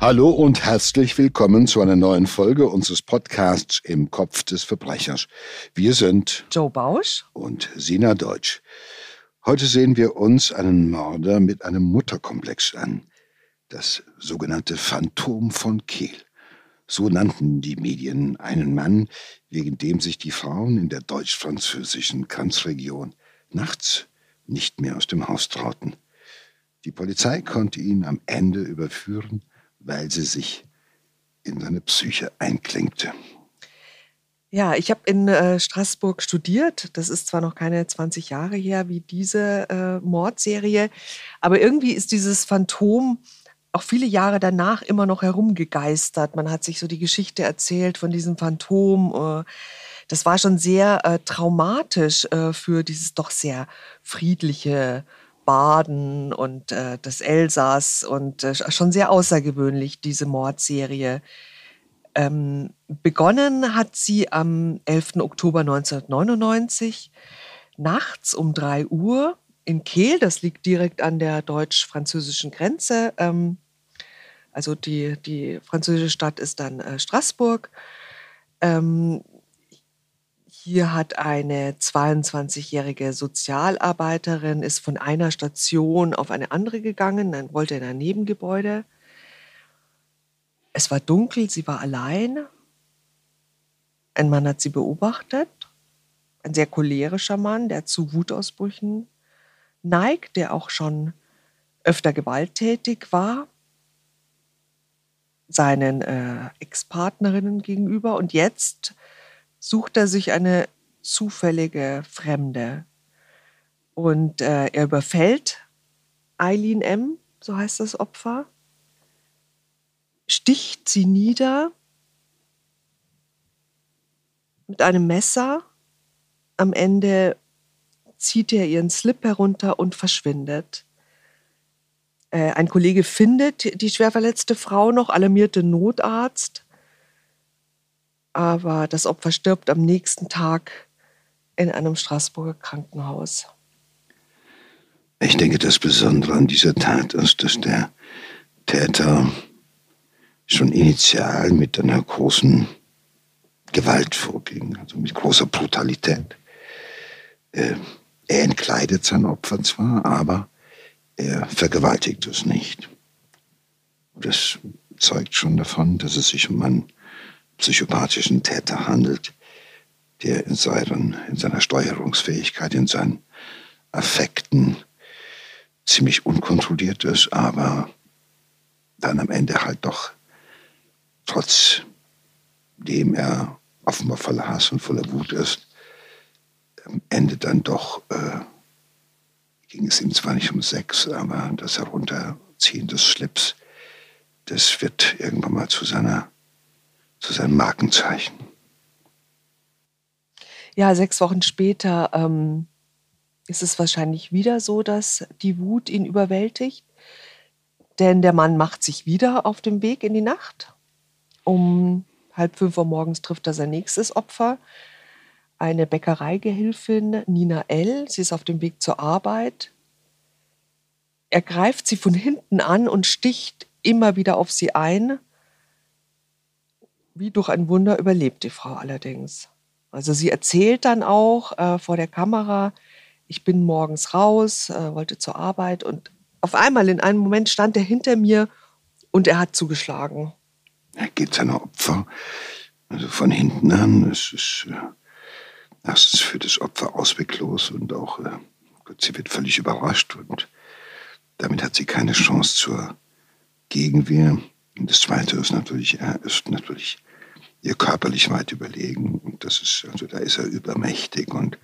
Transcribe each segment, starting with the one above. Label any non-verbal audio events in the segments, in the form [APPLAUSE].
Hallo und herzlich willkommen zu einer neuen Folge unseres Podcasts Im Kopf des Verbrechers. Wir sind Joe Bausch und Sina Deutsch. Heute sehen wir uns einen Mörder mit einem Mutterkomplex an. Das sogenannte Phantom von Kehl. So nannten die Medien einen Mann, wegen dem sich die Frauen in der deutsch-französischen Grenzregion nachts nicht mehr aus dem Haus trauten. Die Polizei konnte ihn am Ende überführen weil sie sich in seine Psyche einklingte. Ja, ich habe in äh, Straßburg studiert. Das ist zwar noch keine 20 Jahre her wie diese äh, Mordserie, aber irgendwie ist dieses Phantom auch viele Jahre danach immer noch herumgegeistert. Man hat sich so die Geschichte erzählt von diesem Phantom. Äh, das war schon sehr äh, traumatisch äh, für dieses doch sehr friedliche Baden und äh, das Elsass und äh, schon sehr außergewöhnlich, diese Mordserie. Ähm, begonnen hat sie am 11. Oktober 1999, nachts um 3 Uhr in Kehl, das liegt direkt an der deutsch-französischen Grenze. Ähm, also die, die französische Stadt ist dann äh, Straßburg. Ähm, hier hat eine 22-jährige Sozialarbeiterin, ist von einer Station auf eine andere gegangen, dann wollte in ein Nebengebäude. Es war dunkel, sie war allein. Ein Mann hat sie beobachtet, ein sehr cholerischer Mann, der zu Wutausbrüchen neigt, der auch schon öfter gewalttätig war, seinen äh, Ex-Partnerinnen gegenüber. Und jetzt sucht er sich eine zufällige Fremde. Und äh, er überfällt Eileen M., so heißt das Opfer, sticht sie nieder mit einem Messer. Am Ende zieht er ihren Slip herunter und verschwindet. Äh, ein Kollege findet die schwer verletzte Frau noch, alarmierte Notarzt aber das Opfer stirbt am nächsten Tag in einem Straßburger Krankenhaus. Ich denke, das Besondere an dieser Tat ist, dass der Täter schon initial mit einer großen Gewalt vorging, also mit großer Brutalität. Er entkleidet sein Opfer zwar, aber er vergewaltigt es nicht. Das zeugt schon davon, dass es sich um einen psychopathischen Täter handelt, der in, seinen, in seiner Steuerungsfähigkeit, in seinen Affekten ziemlich unkontrolliert ist, aber dann am Ende halt doch trotzdem er offenbar voller Hass und voller Wut ist, am Ende dann doch äh, ging es ihm zwar nicht um Sex, aber das Herunterziehen des Schlips, das wird irgendwann mal zu seiner zu seinem Markenzeichen. Ja, sechs Wochen später ähm, ist es wahrscheinlich wieder so, dass die Wut ihn überwältigt. Denn der Mann macht sich wieder auf den Weg in die Nacht. Um halb fünf Uhr morgens trifft er sein nächstes Opfer, eine Bäckereigehilfin Nina L. Sie ist auf dem Weg zur Arbeit. Er greift sie von hinten an und sticht immer wieder auf sie ein. Wie durch ein Wunder überlebt die Frau allerdings. Also sie erzählt dann auch äh, vor der Kamera, ich bin morgens raus, äh, wollte zur Arbeit und auf einmal in einem Moment stand er hinter mir und er hat zugeschlagen. Er geht seine Opfer also von hinten an. Es ist äh, erstens für das Opfer ausweglos und auch äh, sie wird völlig überrascht und damit hat sie keine Chance zur Gegenwehr. Und das Zweite ist natürlich, er ist natürlich ihr körperlich weit überlegen. Und das ist, also da ist er übermächtig. Und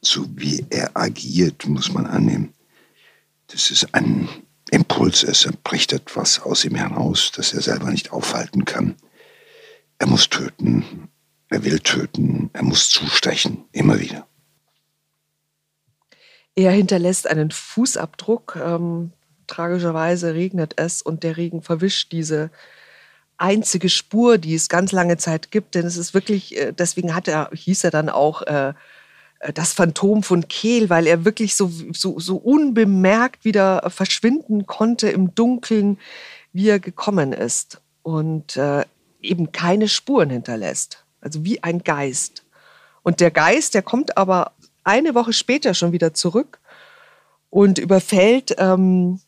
so wie er agiert, muss man annehmen, das ist ein Impuls, es bricht etwas aus ihm heraus, das er selber nicht aufhalten kann. Er muss töten, er will töten, er muss zustechen, immer wieder. Er hinterlässt einen Fußabdruck. Ähm, tragischerweise regnet es und der Regen verwischt diese einzige Spur, die es ganz lange Zeit gibt. Denn es ist wirklich, äh, deswegen hat er, hieß er dann auch äh, äh, das Phantom von Kehl, weil er wirklich so, so, so unbemerkt wieder verschwinden konnte im Dunkeln. wie er gekommen ist und äh, eben keine Spuren hinterlässt. Also wie ein Geist. Und der Geist, der kommt aber eine Woche später schon wieder zurück und überfällt ähm,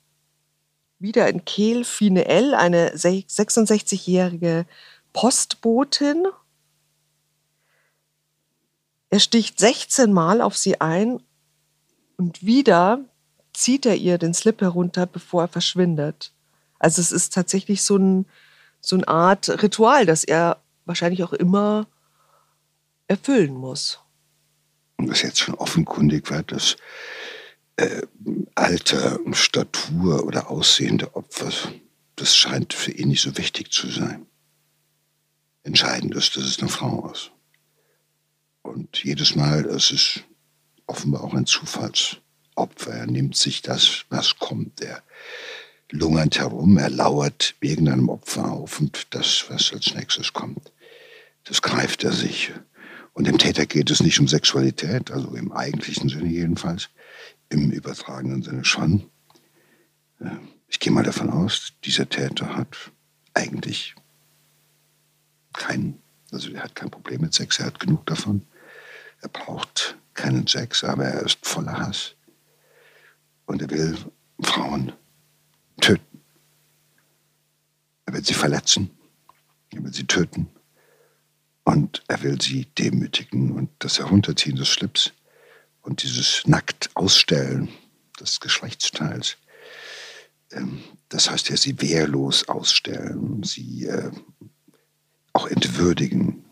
wieder in Kehl Fine L, eine 66-jährige Postbotin. Er sticht 16 Mal auf sie ein und wieder zieht er ihr den Slip herunter, bevor er verschwindet. Also es ist tatsächlich so, ein, so eine Art Ritual, das er wahrscheinlich auch immer erfüllen muss. Und was jetzt schon offenkundig wird, dass äh, Alter, Statur oder Aussehen der Opfer, das scheint für ihn nicht so wichtig zu sein. Entscheidend ist, dass es eine Frau ist. Und jedes Mal ist es offenbar auch ein Zufallsopfer. Er nimmt sich das, was kommt. Er lungert herum, er lauert irgendeinem Opfer auf und das, was als nächstes kommt, das greift er sich. Und dem Täter geht es nicht um Sexualität, also im eigentlichen Sinne jedenfalls, im übertragenen Sinne schon. Ich gehe mal davon aus, dieser Täter hat eigentlich kein, also er hat kein Problem mit Sex, er hat genug davon. Er braucht keinen Sex, aber er ist voller Hass. Und er will Frauen töten. Er will sie verletzen. Er will sie töten. Und er will sie demütigen und das Herunterziehen des Schlips und dieses nackt ausstellen des Geschlechtsteils. Ähm, das heißt ja, sie wehrlos ausstellen, sie äh, auch entwürdigen.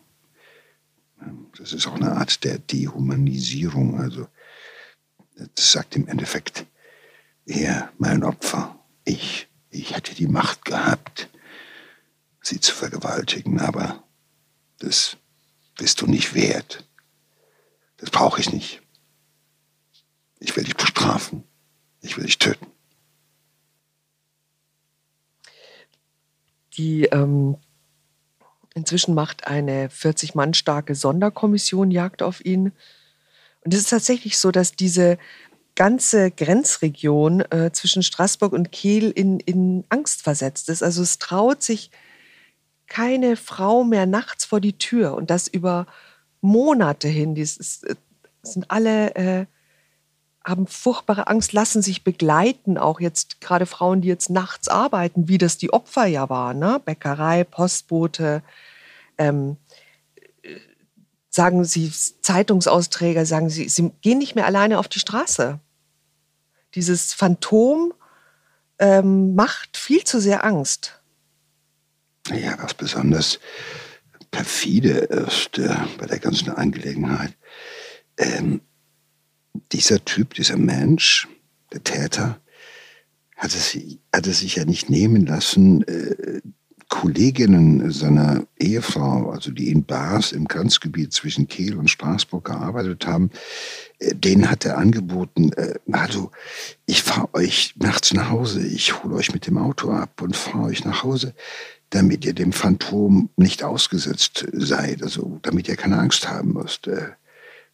Ähm, das ist auch eine Art der Dehumanisierung. Also das sagt im Endeffekt, er, mein Opfer, ich, ich hätte die Macht gehabt, sie zu vergewaltigen, aber das bist du nicht wert. Das brauche ich nicht. Ich will dich bestrafen. Ich will dich töten. Die ähm, inzwischen macht eine 40 Mann starke Sonderkommission Jagd auf ihn. Und es ist tatsächlich so, dass diese ganze Grenzregion äh, zwischen Straßburg und Kehl in, in Angst versetzt ist. Also es traut sich keine Frau mehr nachts vor die Tür und das über Monate hin. Die ist, äh, sind alle äh, haben furchtbare Angst, lassen sich begleiten, auch jetzt gerade Frauen, die jetzt nachts arbeiten, wie das die Opfer ja waren, ne? Bäckerei, Postbote, ähm, sagen sie, Zeitungsausträger, sagen sie, sie gehen nicht mehr alleine auf die Straße. Dieses Phantom ähm, macht viel zu sehr Angst. Ja, was besonders perfide ist äh, bei der ganzen Angelegenheit. Ähm, dieser Typ, dieser Mensch, der Täter, hat es, hat sich ja nicht nehmen lassen, äh, Kolleginnen seiner Ehefrau, also die in Bars im Grenzgebiet zwischen Kehl und Straßburg gearbeitet haben, äh, denen hat er angeboten, äh, also ich fahre euch nachts nach Hause, ich hole euch mit dem Auto ab und fahre euch nach Hause, damit ihr dem Phantom nicht ausgesetzt seid, also damit ihr keine Angst haben müsst. Äh,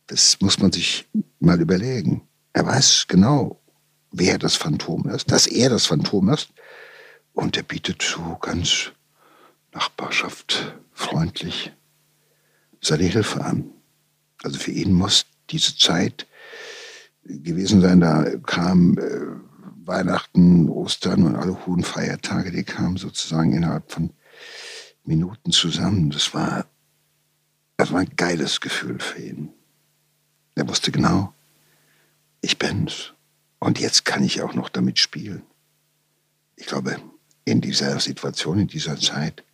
das muss man sich mal überlegen. Er weiß genau, wer das Phantom ist, dass er das Phantom ist. Und er bietet so ganz Nachbarschaft freundlich seine Hilfe an. Also für ihn muss diese Zeit gewesen sein, da kam äh, Weihnachten, Ostern und alle hohen Feiertage, die kamen sozusagen innerhalb von Minuten zusammen. Das war, das war ein geiles Gefühl für ihn. Er wusste genau, ich bin's. Und jetzt kann ich auch noch damit spielen. Ich glaube, in dieser Situation, in dieser Zeit,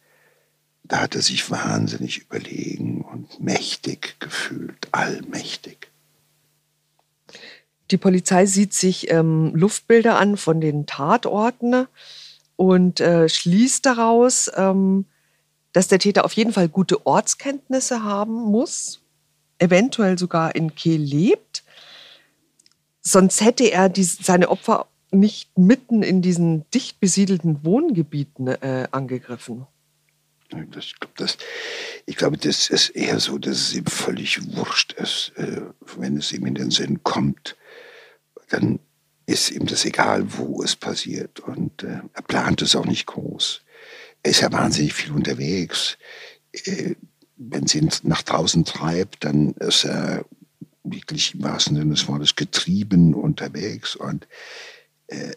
da hat er sich wahnsinnig überlegen und mächtig gefühlt, allmächtig. Die Polizei sieht sich ähm, Luftbilder an von den Tatorten und äh, schließt daraus, ähm, dass der Täter auf jeden Fall gute Ortskenntnisse haben muss, eventuell sogar in Kehl lebt. Sonst hätte er die, seine Opfer nicht mitten in diesen dicht besiedelten Wohngebieten äh, angegriffen. Das, ich, glaube, das, ich glaube, das ist eher so, dass es ihm völlig wurscht ist, äh, wenn es ihm in den Sinn kommt. Dann ist ihm das egal, wo es passiert. Und äh, er plant es auch nicht groß. Er ist ja wahnsinnig viel unterwegs. Wenn sie ihn nach draußen treibt, dann ist er wirklich im wahrsten Sinne des Wortes getrieben unterwegs. Und äh,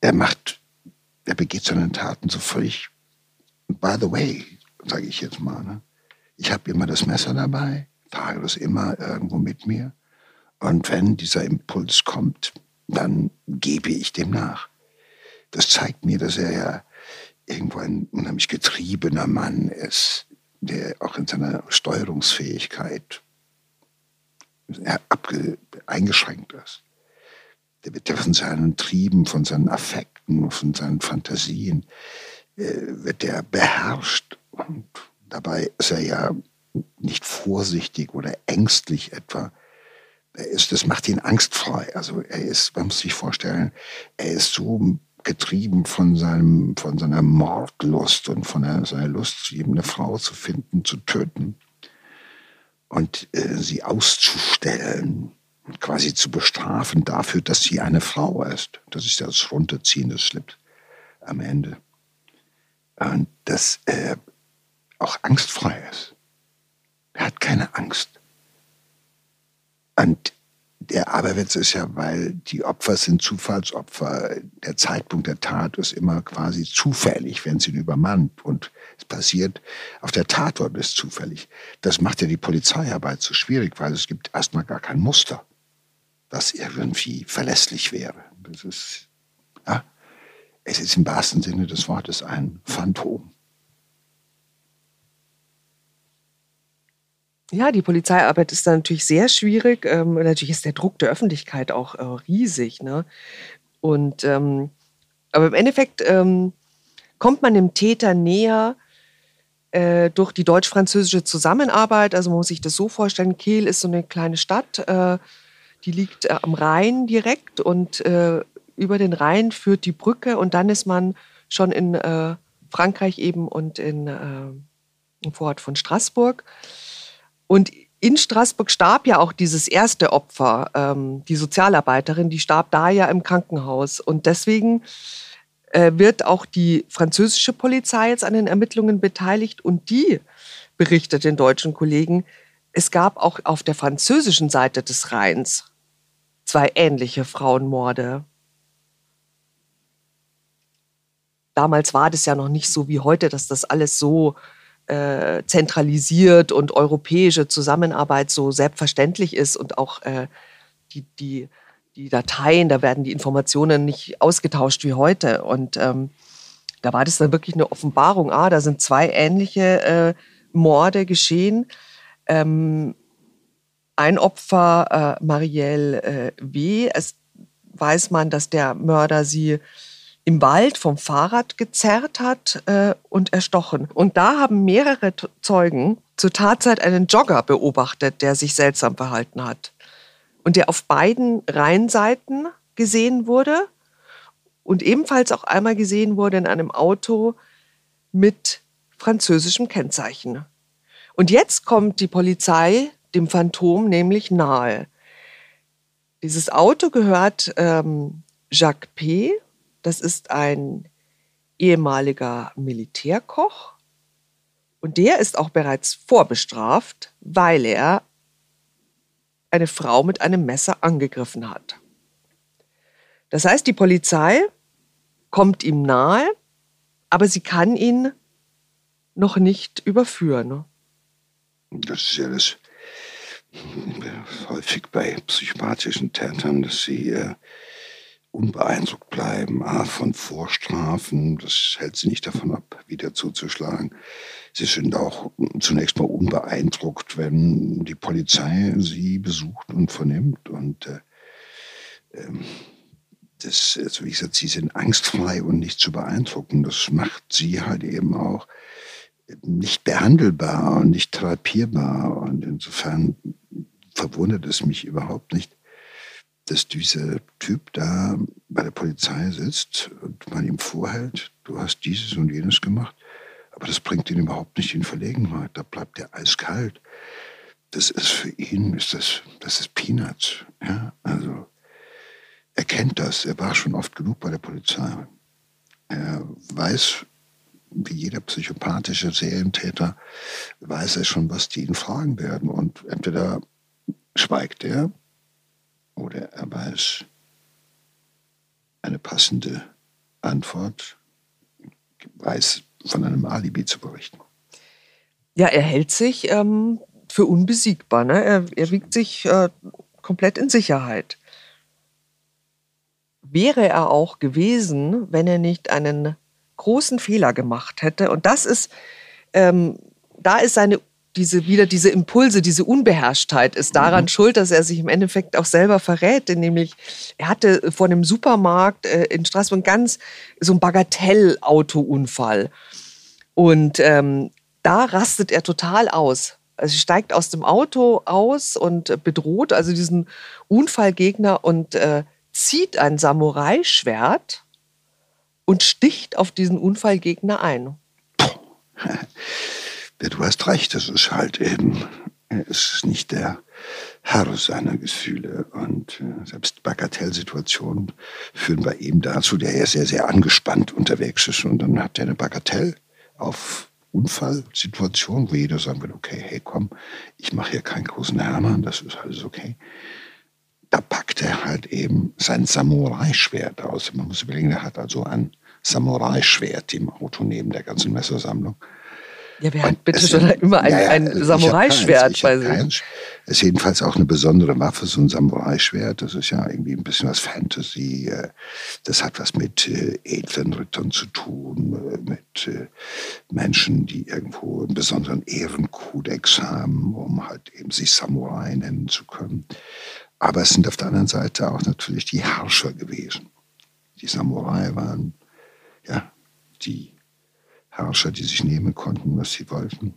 er macht, er begeht seine Taten so völlig, by the way, sage ich jetzt mal. Ne? Ich habe immer das Messer dabei, trage das immer irgendwo mit mir. Und wenn dieser Impuls kommt, dann gebe ich dem nach. Das zeigt mir, dass er ja irgendwo ein unheimlich getriebener Mann ist, der auch in seiner Steuerungsfähigkeit eingeschränkt ist. Der wird ja von seinen Trieben, von seinen Affekten, von seinen Fantasien, äh, wird der beherrscht. Und dabei ist er ja nicht vorsichtig oder ängstlich etwa, er ist, das macht ihn angstfrei. Also er ist, man muss sich vorstellen, er ist so getrieben von, seinem, von seiner Mordlust und von der, seiner Lust, eben eine Frau zu finden, zu töten und äh, sie auszustellen, quasi zu bestrafen dafür, dass sie eine Frau ist. Das ist das Runterziehen des Slips am Ende. Und dass er auch angstfrei ist. Er hat keine Angst. Und der Aberwitz ist ja, weil die Opfer sind Zufallsopfer. Der Zeitpunkt der Tat ist immer quasi zufällig, wenn sie ihn übermannt. Und es passiert, auf der Tatort ist zufällig. Das macht ja die Polizeiarbeit so schwierig, weil es gibt erstmal gar kein Muster, das irgendwie verlässlich wäre. Das ist, ja, es ist im wahrsten Sinne des Wortes ein Phantom. Ja, die Polizeiarbeit ist da natürlich sehr schwierig. Ähm, natürlich ist der Druck der Öffentlichkeit auch äh, riesig. Ne? Und ähm, aber im Endeffekt ähm, kommt man dem Täter näher äh, durch die deutsch-französische Zusammenarbeit. Also man muss sich das so vorstellen: Kehl ist so eine kleine Stadt, äh, die liegt äh, am Rhein direkt und äh, über den Rhein führt die Brücke und dann ist man schon in äh, Frankreich eben und in, im Vorort von Straßburg. Und in Straßburg starb ja auch dieses erste Opfer, ähm, die Sozialarbeiterin, die starb da ja im Krankenhaus. Und deswegen äh, wird auch die französische Polizei jetzt an den Ermittlungen beteiligt und die berichtet den deutschen Kollegen, es gab auch auf der französischen Seite des Rheins zwei ähnliche Frauenmorde. Damals war das ja noch nicht so wie heute, dass das alles so äh, zentralisiert und europäische Zusammenarbeit so selbstverständlich ist und auch äh, die, die, die Dateien, da werden die Informationen nicht ausgetauscht wie heute. Und ähm, da war das dann wirklich eine Offenbarung. Ah, da sind zwei ähnliche äh, Morde geschehen. Ähm, ein Opfer, äh, Marielle äh, W., es weiß man, dass der Mörder sie im Wald vom Fahrrad gezerrt hat äh, und erstochen. Und da haben mehrere Zeugen zur Tatzeit einen Jogger beobachtet, der sich seltsam verhalten hat. Und der auf beiden Rheinseiten gesehen wurde und ebenfalls auch einmal gesehen wurde in einem Auto mit französischem Kennzeichen. Und jetzt kommt die Polizei dem Phantom nämlich nahe. Dieses Auto gehört ähm, Jacques P., das ist ein ehemaliger Militärkoch und der ist auch bereits vorbestraft, weil er eine Frau mit einem Messer angegriffen hat. Das heißt, die Polizei kommt ihm nahe, aber sie kann ihn noch nicht überführen. Das ist ja das [LAUGHS] häufig bei psychopathischen Tätern, dass sie äh, unbeeindruckt bleiben, A, von Vorstrafen, das hält sie nicht davon ab, wieder zuzuschlagen. Sie sind auch zunächst mal unbeeindruckt, wenn die Polizei sie besucht und vernimmt. Und äh, ähm, das, also wie gesagt, sie sind angstfrei und nicht zu beeindrucken. Das macht sie halt eben auch nicht behandelbar und nicht therapierbar. Und insofern verwundert es mich überhaupt nicht, dass dieser Typ da bei der Polizei sitzt und man ihm vorhält, du hast dieses und jenes gemacht, aber das bringt ihn überhaupt nicht in Verlegenheit. Da bleibt er eiskalt. Das ist für ihn, ist das, das ist Peanuts. Ja? Also er kennt das. Er war schon oft genug bei der Polizei. Er weiß, wie jeder psychopathische Serientäter, weiß er schon, was die ihn fragen werden. Und entweder schweigt er oder er weiß eine passende Antwort, weiß von einem Alibi zu berichten. Ja, er hält sich ähm, für unbesiegbar. Ne? Er, er wiegt sich äh, komplett in Sicherheit. Wäre er auch gewesen, wenn er nicht einen großen Fehler gemacht hätte. Und das ist, ähm, da ist seine diese wieder diese Impulse, diese Unbeherrschtheit ist daran mhm. schuld, dass er sich im Endeffekt auch selber verrät. Denn nämlich er hatte vor einem Supermarkt äh, in Straßburg ganz so einen Bagatellautounfall und ähm, da rastet er total aus. Also steigt aus dem Auto aus und bedroht also diesen Unfallgegner und äh, zieht ein Samurai-Schwert und sticht auf diesen Unfallgegner ein. [LAUGHS] Ja, du hast recht, das ist halt eben, er ist nicht der Herr seiner Gefühle. Und äh, selbst Bagatellsituationen führen bei ihm dazu, der er sehr, sehr angespannt unterwegs ist. Und dann hat er eine Bagatell auf Unfallsituation, wo jeder sagen will, okay, hey, komm, ich mache hier keinen großen Hermann, das ist alles okay. Da packt er halt eben sein Samurai-Schwert aus. Man muss überlegen, er hat also ein Samurai-Schwert im Auto neben der ganzen Messersammlung. Ja, wer hat bitte schon immer ein, ja, ja, ein Samurai-Schwert bei sich? Es ist jedenfalls auch eine besondere Waffe, so ein Samurai-Schwert. Das ist ja irgendwie ein bisschen was Fantasy. Äh, das hat was mit äh, edlen Rittern zu tun, äh, mit Menschen, die irgendwo einen besonderen Ehrenkodex haben, um halt eben sich Samurai nennen zu können. Aber es sind auf der anderen Seite auch natürlich die Herrscher gewesen. Die Samurai waren ja die Herrscher, die sich nehmen konnten, was sie wollten.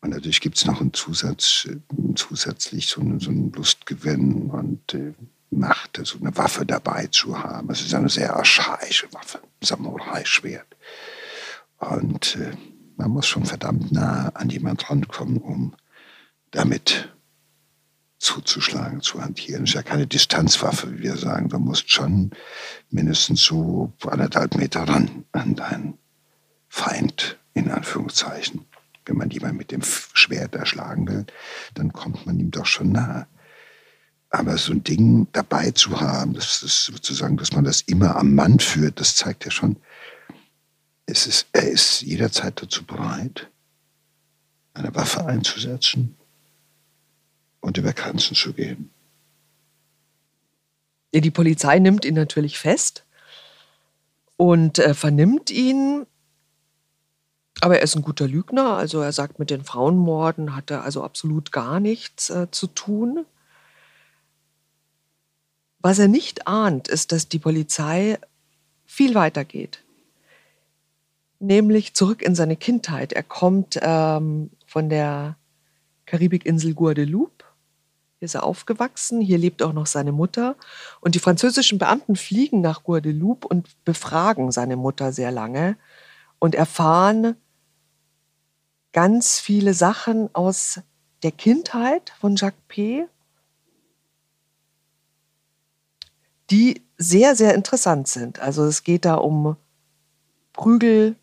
Und natürlich gibt es noch einen Zusatz, äh, zusätzlich so, eine, so einen Lustgewinn und äh, Macht, so eine Waffe dabei zu haben. Es ist eine sehr archaische Waffe, Samurai-Schwert. Und äh, man muss schon verdammt nah an jemand rankommen, um damit zuzuschlagen, zu hantieren. Es ist ja keine Distanzwaffe, wie wir sagen. Du musst schon mindestens so anderthalb Meter ran an deinen Feind, in Anführungszeichen. Wenn man jemanden mit dem Schwert erschlagen will, dann kommt man ihm doch schon nahe. Aber so ein Ding dabei zu haben, das ist sozusagen, dass man das immer am Mann führt, das zeigt ja schon, es ist, er ist jederzeit dazu bereit, eine Waffe einzusetzen und über Grenzen zu gehen. Die Polizei nimmt ihn natürlich fest und äh, vernimmt ihn aber er ist ein guter Lügner. Also er sagt, mit den Frauenmorden hat er also absolut gar nichts äh, zu tun. Was er nicht ahnt, ist, dass die Polizei viel weiter geht. Nämlich zurück in seine Kindheit. Er kommt ähm, von der Karibikinsel Guadeloupe. Hier ist er aufgewachsen. Hier lebt auch noch seine Mutter. Und die französischen Beamten fliegen nach Guadeloupe und befragen seine Mutter sehr lange und erfahren, ganz viele Sachen aus der Kindheit von Jacques P., die sehr, sehr interessant sind. Also es geht da um Prügel,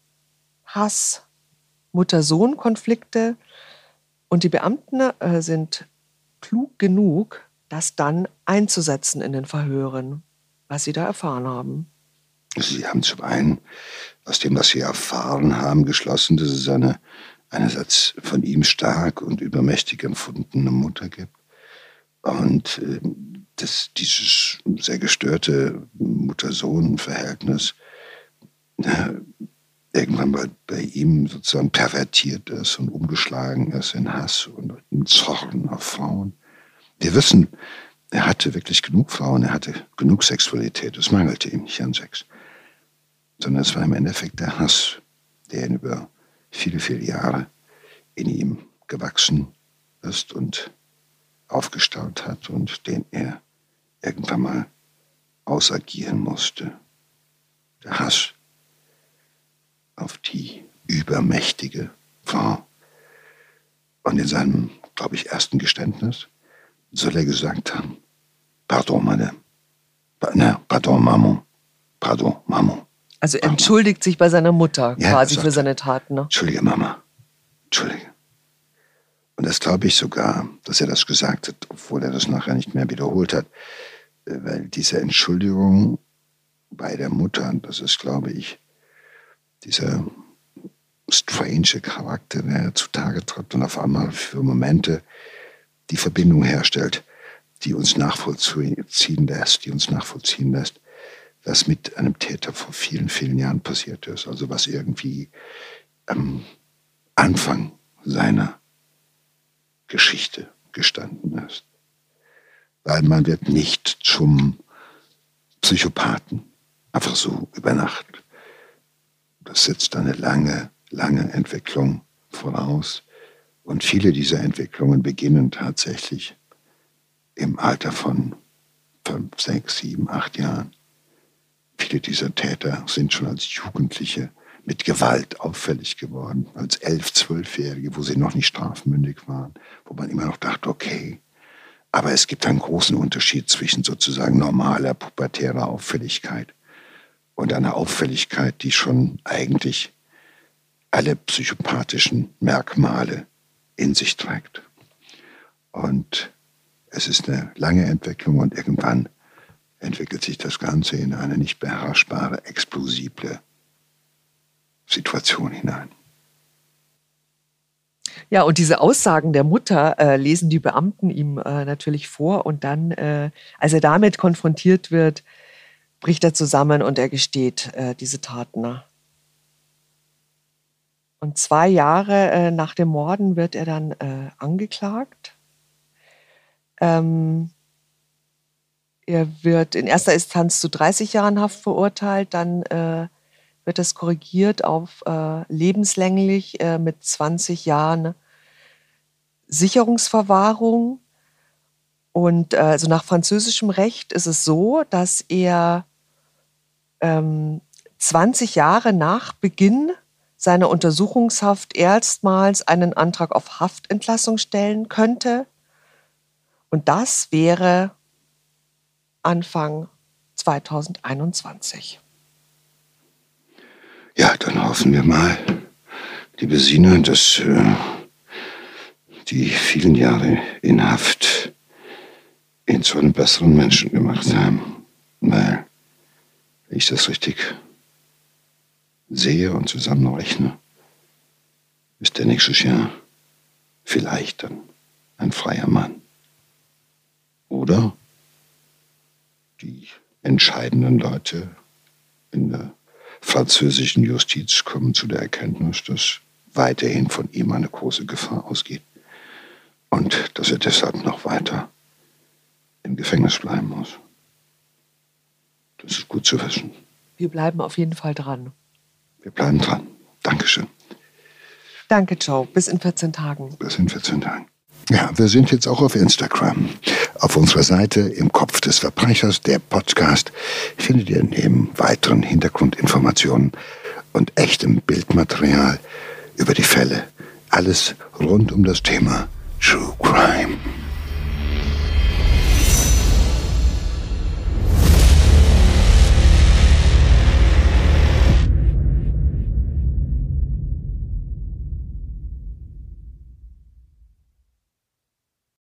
Hass, Mutter-Sohn-Konflikte. Und die Beamten äh, sind klug genug, das dann einzusetzen in den Verhören, was sie da erfahren haben. Sie haben zum einen aus dem, was Sie erfahren haben, geschlossen, dass es eine einerseits von ihm stark und übermächtig empfundene Mutter gibt und äh, dass dieses sehr gestörte Mutter-Sohn-Verhältnis äh, irgendwann mal bei ihm sozusagen pervertiert ist und umgeschlagen ist in Hass und in Zorn auf Frauen. Wir wissen, er hatte wirklich genug Frauen, er hatte genug Sexualität, es mangelte ihm nicht an Sex, sondern es war im Endeffekt der Hass, der ihn über viele, viele Jahre in ihm gewachsen ist und aufgestaut hat und den er irgendwann mal ausagieren musste. Der Hass auf die übermächtige Frau. Und in seinem, glaube ich, ersten Geständnis soll er gesagt haben, Pardon, Madame, Na, pardon, Maman. Pardon, Maman. Also entschuldigt sich bei seiner Mutter Ja, quasi sagt für er. seine Taten. Ne? Entschuldige, Mama. Entschuldige. Und das glaube ich sogar, dass er das gesagt hat, obwohl er das nachher nicht mehr wiederholt hat. Äh, Weil diese Entschuldigung bei der Mutter, das ist, glaube ich, dieser strange Charakter, der zutage tritt und auf einmal für Momente die Verbindung herstellt, die uns nachvollziehen lässt, die uns nachvollziehen lässt, was mit einem Täter vor vielen, vielen Jahren passiert ist. Also was irgendwie am Anfang seiner Geschichte gestanden ist. Weil man wird nicht zum Psychopathen einfach so über Nacht. Das setzt eine lange, lange Entwicklung voraus. Und viele dieser Entwicklungen beginnen tatsächlich im Alter von fünf, sechs, sieben, acht Jahren. Viele dieser Täter sind schon als Jugendliche mit Gewalt auffällig geworden, als elf, zwölfjährige, wo sie noch nicht strafmündig waren, wo man immer noch dachte, okay. Aber es gibt einen großen Unterschied zwischen sozusagen normaler pubertärer Auffälligkeit und einer Auffälligkeit, die schon eigentlich alle psychopathischen Merkmale in sich trägt. Und es ist eine lange Entwicklung und irgendwann entwickelt sich das Ganze in eine nicht beherrschbare, explosible Situation hinein. Ja, und diese Aussagen der Mutter äh, lesen die Beamten ihm äh, natürlich vor und dann, äh, als er damit konfrontiert wird, bricht er zusammen und er gesteht äh, diese Taten. Und zwei Jahre äh, nach dem Morden wird er dann äh, angeklagt. Ähm, er wird in erster Instanz zu 30 Jahren Haft verurteilt, dann äh, wird das korrigiert auf äh, lebenslänglich äh, mit 20 Jahren Sicherungsverwahrung. Und äh, also nach französischem Recht ist es so, dass er ähm, 20 Jahre nach Beginn seiner Untersuchungshaft erstmals einen Antrag auf Haftentlassung stellen könnte. Und das wäre Anfang 2021. Ja, dann hoffen wir mal, liebe Sina, dass äh, die vielen Jahre in Haft ihn zu einem besseren Menschen gemacht haben. Weil, wenn ich das richtig sehe und zusammenrechne, ist er nächstes Jahr vielleicht dann ein freier Mann. Oder die entscheidenden Leute in der französischen Justiz kommen zu der Erkenntnis, dass weiterhin von ihm eine große Gefahr ausgeht und dass er deshalb noch weiter im Gefängnis bleiben muss. Das ist gut zu wissen. Wir bleiben auf jeden Fall dran. Wir bleiben dran. Dankeschön. Danke, Joe. Bis in 14 Tagen. Bis in 14 Tagen. Ja, wir sind jetzt auch auf Instagram. Auf unserer Seite im Kopf des Verbrechers, der Podcast, findet ihr neben weiteren Hintergrundinformationen und echtem Bildmaterial über die Fälle alles rund um das Thema True Crime.